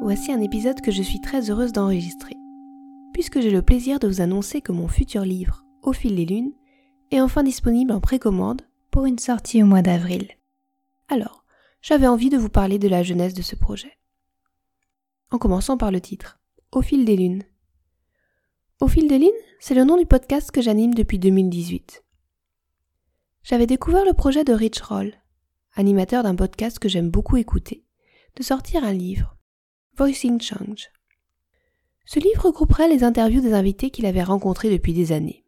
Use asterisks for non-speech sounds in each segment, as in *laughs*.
voici un épisode que je suis très heureuse d'enregistrer, puisque j'ai le plaisir de vous annoncer que mon futur livre, Au fil des lunes, est enfin disponible en précommande pour une sortie au mois d'avril. Alors, j'avais envie de vous parler de la jeunesse de ce projet. En commençant par le titre, Au fil des lunes. Au fil des lunes, c'est le nom du podcast que j'anime depuis 2018. J'avais découvert le projet de Rich Roll, animateur d'un podcast que j'aime beaucoup écouter, de sortir un livre, Voicing Change. Ce livre regrouperait les interviews des invités qu'il avait rencontrés depuis des années.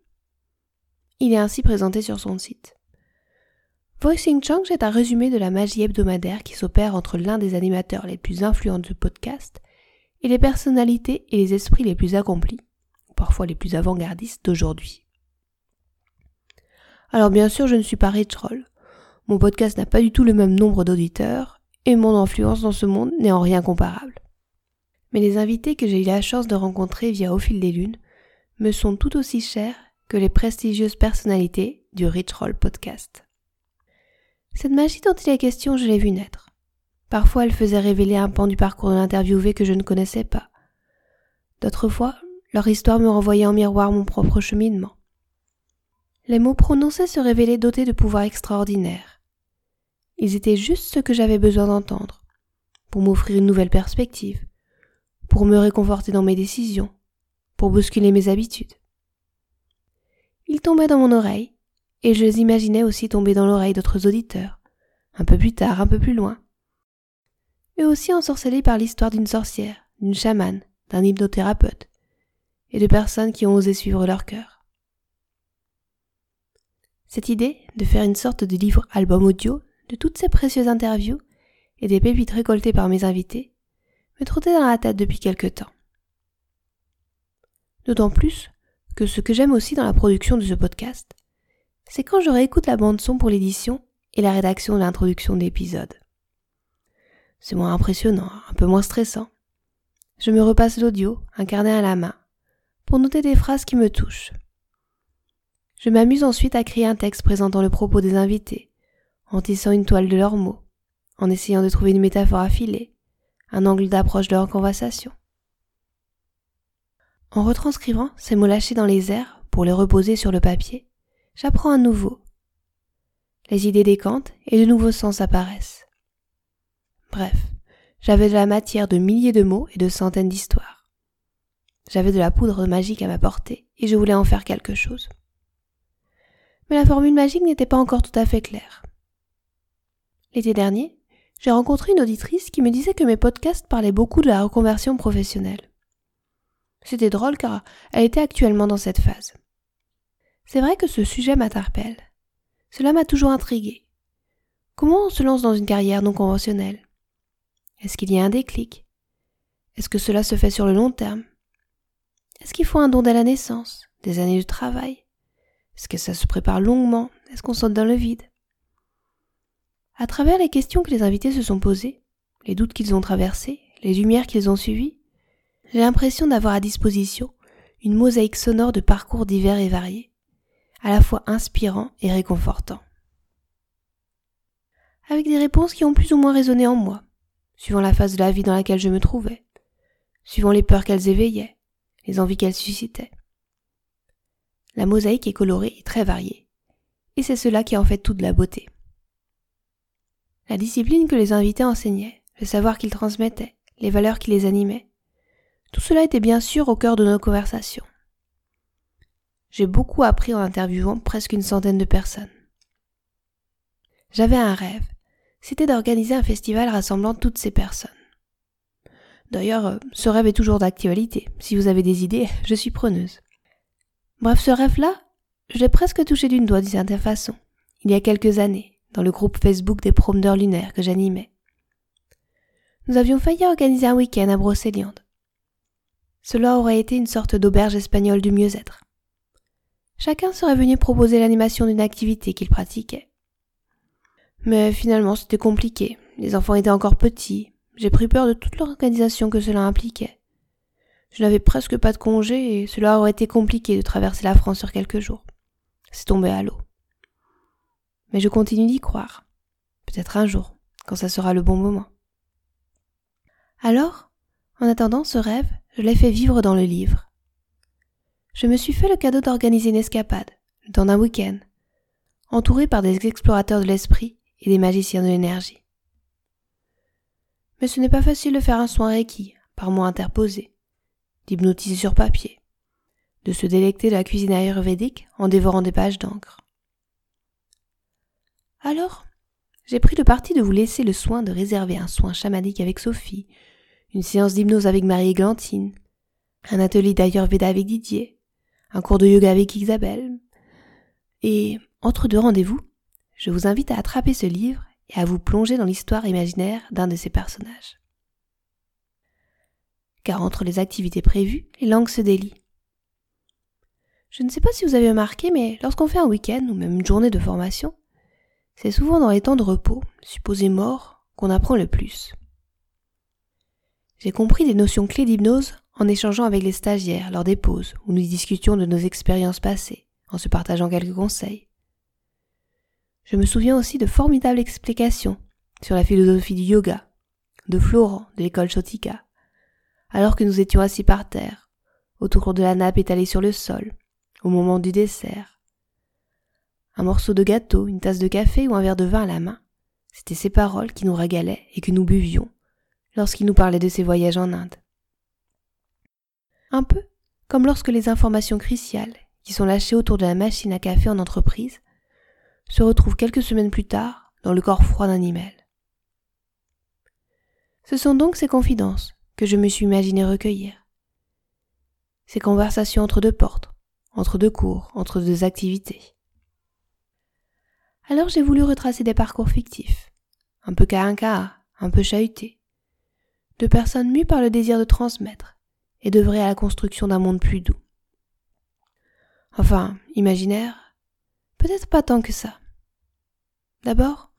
Il est ainsi présenté sur son site. Voicing Change est un résumé de la magie hebdomadaire qui s'opère entre l'un des animateurs les plus influents du podcast et les personnalités et les esprits les plus accomplis, parfois les plus avant-gardistes d'aujourd'hui. Alors bien sûr, je ne suis pas Rich Roll. Mon podcast n'a pas du tout le même nombre d'auditeurs, et mon influence dans ce monde n'est en rien comparable. Mais les invités que j'ai eu la chance de rencontrer via Au fil des lunes me sont tout aussi chers que les prestigieuses personnalités du Rich Roll podcast. Cette magie dont il est question, je l'ai vue naître. Parfois, elle faisait révéler un pan du parcours de l'interviewé que je ne connaissais pas. D'autres fois, leur histoire me renvoyait en miroir mon propre cheminement. Les mots prononcés se révélaient dotés de pouvoirs extraordinaires. Ils étaient juste ce que j'avais besoin d'entendre, pour m'offrir une nouvelle perspective, pour me réconforter dans mes décisions, pour bousculer mes habitudes. Ils tombaient dans mon oreille, et je les imaginais aussi tomber dans l'oreille d'autres auditeurs, un peu plus tard, un peu plus loin. Eux aussi ensorcelés par l'histoire d'une sorcière, d'une chamane, d'un hypnothérapeute, et de personnes qui ont osé suivre leur cœur. Cette idée de faire une sorte de livre album audio de toutes ces précieuses interviews et des pépites récoltées par mes invités me trottait dans la tête depuis quelque temps. D'autant plus que ce que j'aime aussi dans la production de ce podcast, c'est quand je réécoute la bande son pour l'édition et la rédaction de l'introduction d'épisodes. C'est moins impressionnant, un peu moins stressant. Je me repasse l'audio, un carnet à la main, pour noter des phrases qui me touchent, je m'amuse ensuite à créer un texte présentant le propos des invités, en tissant une toile de leurs mots, en essayant de trouver une métaphore affilée, un angle d'approche de leur conversation. En retranscrivant ces mots lâchés dans les airs pour les reposer sur le papier, j'apprends à nouveau. Les idées décantent et de nouveaux sens apparaissent. Bref, j'avais de la matière de milliers de mots et de centaines d'histoires. J'avais de la poudre magique à m'apporter et je voulais en faire quelque chose mais la formule magique n'était pas encore tout à fait claire. L'été dernier, j'ai rencontré une auditrice qui me disait que mes podcasts parlaient beaucoup de la reconversion professionnelle. C'était drôle car elle était actuellement dans cette phase. C'est vrai que ce sujet m'interpelle. Cela m'a toujours intrigué. Comment on se lance dans une carrière non conventionnelle? Est-ce qu'il y a un déclic? Est-ce que cela se fait sur le long terme? Est-ce qu'il faut un don dès la naissance, des années de travail? Est-ce que ça se prépare longuement? Est-ce qu'on saute dans le vide? À travers les questions que les invités se sont posées, les doutes qu'ils ont traversés, les lumières qu'ils ont suivies, j'ai l'impression d'avoir à disposition une mosaïque sonore de parcours divers et variés, à la fois inspirants et réconfortants. Avec des réponses qui ont plus ou moins résonné en moi, suivant la phase de la vie dans laquelle je me trouvais, suivant les peurs qu'elles éveillaient, les envies qu'elles suscitaient. La mosaïque est colorée et très variée. Et c'est cela qui en fait toute la beauté. La discipline que les invités enseignaient, le savoir qu'ils transmettaient, les valeurs qui les animaient, tout cela était bien sûr au cœur de nos conversations. J'ai beaucoup appris en interviewant presque une centaine de personnes. J'avais un rêve, c'était d'organiser un festival rassemblant toutes ces personnes. D'ailleurs, ce rêve est toujours d'actualité. Si vous avez des idées, *laughs* je suis preneuse. Bref, ce rêve-là, je l'ai presque touché d'une doigt d'une certaine façon, il y a quelques années, dans le groupe Facebook des promeneurs lunaires que j'animais. Nous avions failli organiser un week-end à Brocéliande. Cela aurait été une sorte d'auberge espagnole du mieux-être. Chacun serait venu proposer l'animation d'une activité qu'il pratiquait. Mais finalement, c'était compliqué. Les enfants étaient encore petits. J'ai pris peur de toute l'organisation que cela impliquait. Je n'avais presque pas de congé et cela aurait été compliqué de traverser la France sur quelques jours. C'est tombé à l'eau. Mais je continue d'y croire. Peut-être un jour, quand ça sera le bon moment. Alors, En attendant ce rêve, je l'ai fait vivre dans le livre. Je me suis fait le cadeau d'organiser une escapade, dans un week-end, entouré par des explorateurs de l'esprit et des magiciens de l'énergie. Mais ce n'est pas facile de faire un soin requis, par moi interposé, d'hypnotiser sur papier, de se délecter de la cuisine ayurvédique en dévorant des pages d'encre. Alors, j'ai pris le parti de vous laisser le soin de réserver un soin chamanique avec Sophie, une séance d'hypnose avec Marie Glantine, un atelier d'Ayurveda avec Didier, un cours de yoga avec Isabelle. Et, entre deux rendez-vous, je vous invite à attraper ce livre et à vous plonger dans l'histoire imaginaire d'un de ses personnages. Car entre les activités prévues, les langues se délient. Je ne sais pas si vous avez remarqué, mais lorsqu'on fait un week-end ou même une journée de formation, c'est souvent dans les temps de repos, supposés morts, qu'on apprend le plus. J'ai compris des notions clés d'hypnose en échangeant avec les stagiaires lors des pauses où nous discutions de nos expériences passées, en se partageant quelques conseils. Je me souviens aussi de formidables explications sur la philosophie du yoga, de Florent de l'école Chotika, alors que nous étions assis par terre, autour de la nappe étalée sur le sol, au moment du dessert. Un morceau de gâteau, une tasse de café ou un verre de vin à la main, c'étaient ces paroles qui nous régalaient et que nous buvions lorsqu'il nous parlait de ses voyages en Inde. Un peu comme lorsque les informations cruciales qui sont lâchées autour de la machine à café en entreprise se retrouvent quelques semaines plus tard dans le corps froid d'un email. Ce sont donc ces confidences que je me suis imaginé recueillir. Ces conversations entre deux portes, entre deux cours, entre deux activités. Alors j'ai voulu retracer des parcours fictifs, un peu cas un un peu chahutés, de personnes mues par le désir de transmettre et d'œuvrer à la construction d'un monde plus doux. Enfin, imaginaire, peut-être pas tant que ça. D'abord,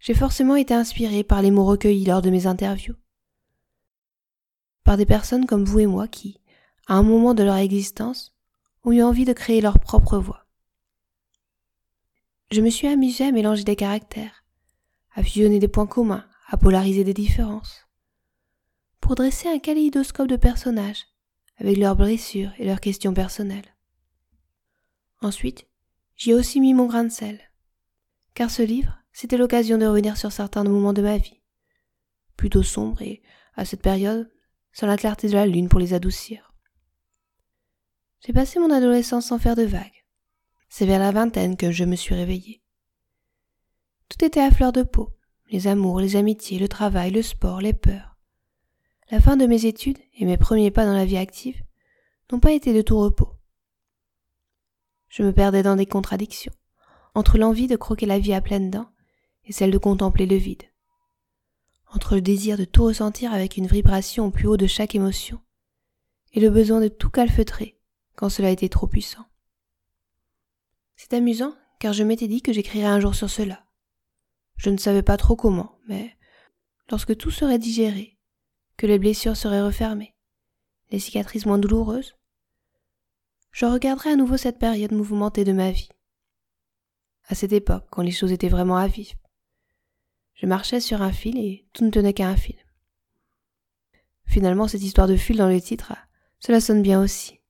j'ai forcément été inspiré par les mots recueillis lors de mes interviews. Par des personnes comme vous et moi qui, à un moment de leur existence, ont eu envie de créer leur propre voix. Je me suis amusé à mélanger des caractères, à fusionner des points communs, à polariser des différences pour dresser un kaléidoscope de personnages, avec leurs blessures et leurs questions personnelles. Ensuite, j'y ai aussi mis mon grain de sel, car ce livre, c'était l'occasion de revenir sur certains moments de ma vie, plutôt sombres et, à cette période, sans la clarté de la lune pour les adoucir. J'ai passé mon adolescence sans faire de vagues. C'est vers la vingtaine que je me suis réveillée. Tout était à fleur de peau, les amours, les amitiés, le travail, le sport, les peurs. La fin de mes études et mes premiers pas dans la vie active n'ont pas été de tout repos. Je me perdais dans des contradictions, entre l'envie de croquer la vie à pleines dents et celle de contempler le vide, entre le désir de tout ressentir avec une vibration au plus haut de chaque émotion, et le besoin de tout calfeutrer quand cela était trop puissant. C'est amusant, car je m'étais dit que j'écrirais un jour sur cela. Je ne savais pas trop comment, mais lorsque tout serait digéré, que les blessures seraient refermées, les cicatrices moins douloureuses. Je regarderai à nouveau cette période mouvementée de ma vie. À cette époque, quand les choses étaient vraiment à vif. Je marchais sur un fil et tout ne tenait qu'à un fil. Finalement, cette histoire de fil dans le titre, cela sonne bien aussi.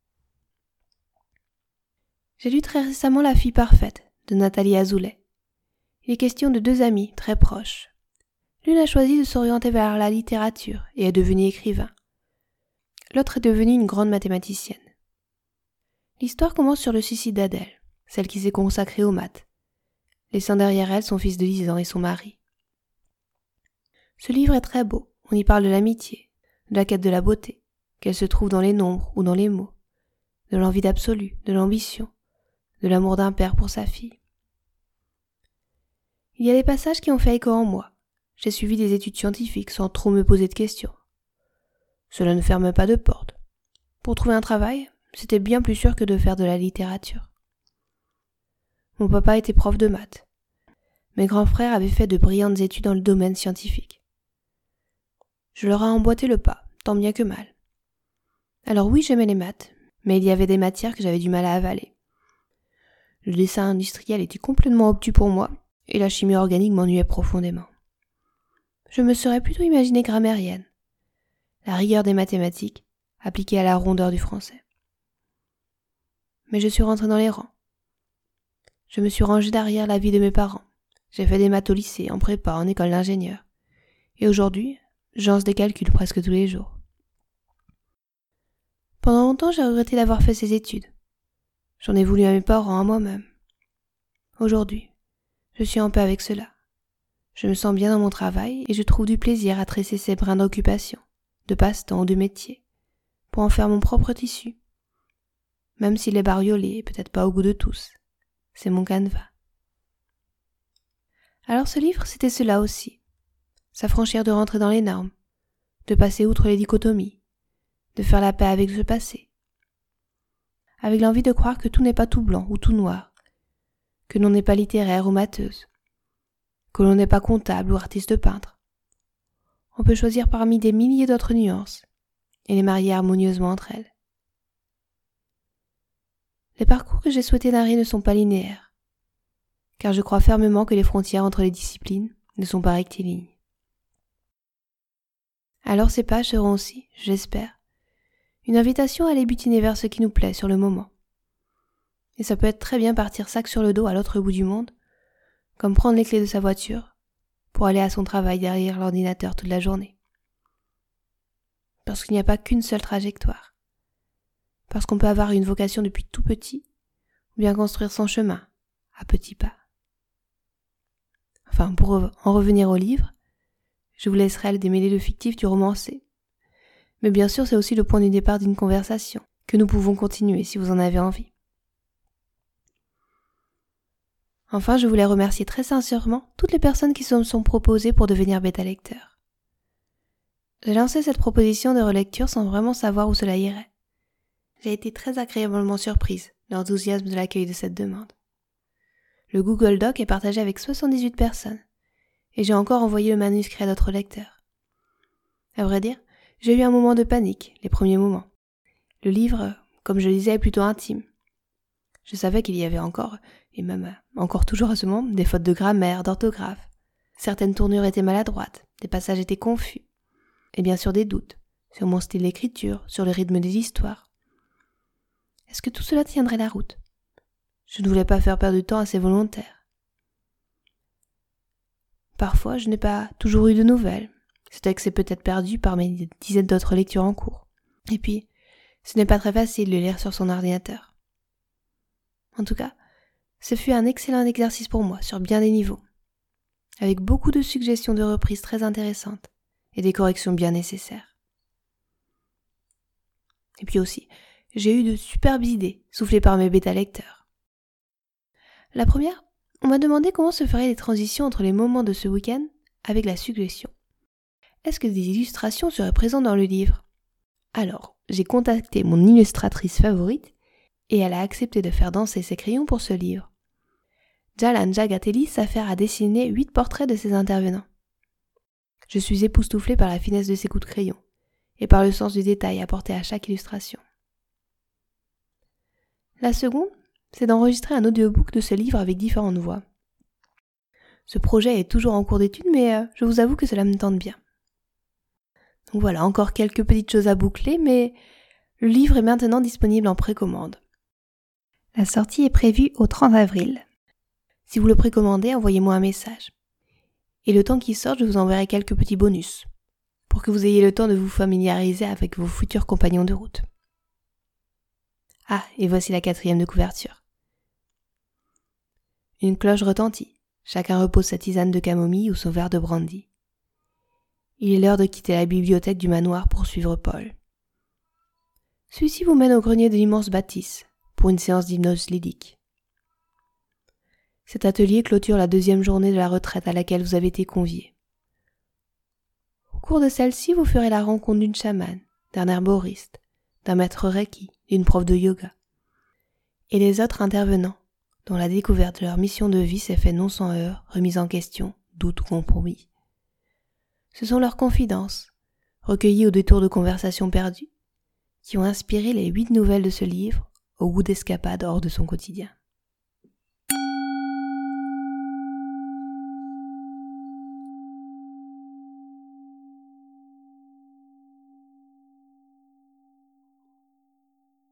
J'ai lu très récemment La fille parfaite de Nathalie Azoulay. Il est question de deux amis très proches, L'une a choisi de s'orienter vers la littérature et est devenue écrivain. L'autre est devenue une grande mathématicienne. L'histoire commence sur le suicide d'Adèle, celle qui s'est consacrée aux maths, laissant derrière elle son fils de 10 ans et son mari. Ce livre est très beau, on y parle de l'amitié, de la quête de la beauté, qu'elle se trouve dans les nombres ou dans les mots, de l'envie d'absolu, de l'ambition, de l'amour d'un père pour sa fille. Il y a des passages qui ont fait écho en moi, j'ai suivi des études scientifiques sans trop me poser de questions. Cela ne ferme pas de porte. Pour trouver un travail, c'était bien plus sûr que de faire de la littérature. Mon papa était prof de maths. Mes grands frères avaient fait de brillantes études dans le domaine scientifique. Je leur ai emboîté le pas, tant bien que mal. Alors oui, j'aimais les maths, mais il y avait des matières que j'avais du mal à avaler. Le dessin industriel était complètement obtus pour moi, et la chimie organique m'ennuyait profondément je me serais plutôt imaginée grammairienne. la rigueur des mathématiques, appliquée à la rondeur du français. Mais je suis rentré dans les rangs. Je me suis rangé derrière la vie de mes parents. J'ai fait des maths au lycée, en prépa, en école d'ingénieur. Et aujourd'hui, j'ance des calculs presque tous les jours. Pendant longtemps, j'ai regretté d'avoir fait ces études. J'en ai voulu à mes parents, à moi-même. Aujourd'hui, je suis en paix avec cela. Je me sens bien dans mon travail et je trouve du plaisir à tresser ces brins d'occupation, de passe-temps ou de métier, pour en faire mon propre tissu. Même s'il est bariolé et peut-être pas au goût de tous, c'est mon canevas. Alors ce livre, c'était cela aussi. S'affranchir de rentrer dans les normes, de passer outre les dichotomies, de faire la paix avec ce passé, avec l'envie de croire que tout n'est pas tout blanc ou tout noir, que l'on n'est pas littéraire ou mateuse, que l'on n'est pas comptable ou artiste peintre. On peut choisir parmi des milliers d'autres nuances et les marier harmonieusement entre elles. Les parcours que j'ai souhaité narrer ne sont pas linéaires, car je crois fermement que les frontières entre les disciplines ne sont pas rectilignes. Alors ces pages seront aussi, j'espère, une invitation à aller butiner vers ce qui nous plaît sur le moment. Et ça peut être très bien partir sac sur le dos à l'autre bout du monde, comme prendre les clés de sa voiture pour aller à son travail derrière l'ordinateur toute la journée. Parce qu'il n'y a pas qu'une seule trajectoire. Parce qu'on peut avoir une vocation depuis tout petit, ou bien construire son chemin, à petits pas. Enfin, pour en revenir au livre, je vous laisserai le démêler le fictif du romancé. Mais bien sûr, c'est aussi le point du départ d'une conversation, que nous pouvons continuer si vous en avez envie. Enfin, je voulais remercier très sincèrement toutes les personnes qui se sont proposées pour devenir bêta lecteur. J'ai lancé cette proposition de relecture sans vraiment savoir où cela irait. J'ai été très agréablement surprise l'enthousiasme de l'accueil de cette demande. Le Google Doc est partagé avec 78 personnes, et j'ai encore envoyé le manuscrit à d'autres lecteurs. À vrai dire, j'ai eu un moment de panique, les premiers moments. Le livre, comme je le disais, est plutôt intime. Je savais qu'il y avait encore et même encore toujours à ce moment, des fautes de grammaire, d'orthographe. Certaines tournures étaient maladroites, des passages étaient confus, et bien sûr des doutes sur mon style d'écriture, sur le rythme des histoires. Est-ce que tout cela tiendrait la route? Je ne voulais pas faire perdre du temps à ces volontaires. Parfois, je n'ai pas toujours eu de nouvelles. Ce texte est peut-être perdu par mes dizaines d'autres lectures en cours. Et puis, ce n'est pas très facile de lire sur son ordinateur. En tout cas, ce fut un excellent exercice pour moi sur bien des niveaux, avec beaucoup de suggestions de reprises très intéressantes et des corrections bien nécessaires. Et puis aussi, j'ai eu de superbes idées soufflées par mes bêta-lecteurs. La première, on m'a demandé comment se feraient les transitions entre les moments de ce week-end avec la suggestion. Est-ce que des illustrations seraient présentes dans le livre? Alors, j'ai contacté mon illustratrice favorite et elle a accepté de faire danser ses crayons pour ce livre. Jalan Jagatelli s'affaire à dessiner huit portraits de ses intervenants. Je suis époustouflé par la finesse de ses coups de crayon et par le sens du détail apporté à chaque illustration. La seconde, c'est d'enregistrer un audiobook de ce livre avec différentes voix. Ce projet est toujours en cours d'étude, mais euh, je vous avoue que cela me tente bien. Donc voilà, encore quelques petites choses à boucler, mais le livre est maintenant disponible en précommande. La sortie est prévue au 30 avril. Si vous le précommandez, envoyez-moi un message. Et le temps qu'il sort, je vous enverrai quelques petits bonus, pour que vous ayez le temps de vous familiariser avec vos futurs compagnons de route. Ah, et voici la quatrième de couverture. Une cloche retentit. Chacun repose sa tisane de camomille ou son verre de brandy. Il est l'heure de quitter la bibliothèque du manoir pour suivre Paul. Celui-ci vous mène au grenier de l'immense bâtisse pour une séance d'hypnose lydique. Cet atelier clôture la deuxième journée de la retraite à laquelle vous avez été convié. Au cours de celle-ci, vous ferez la rencontre d'une chamane, d'un herboriste, d'un maître reiki, d'une prof de yoga. Et les autres intervenants, dont la découverte de leur mission de vie s'est faite non sans heurts, remise en question, doute ou compromis. Ce sont leurs confidences, recueillies au détour de conversations perdues, qui ont inspiré les huit nouvelles de ce livre au goût d'escapade hors de son quotidien.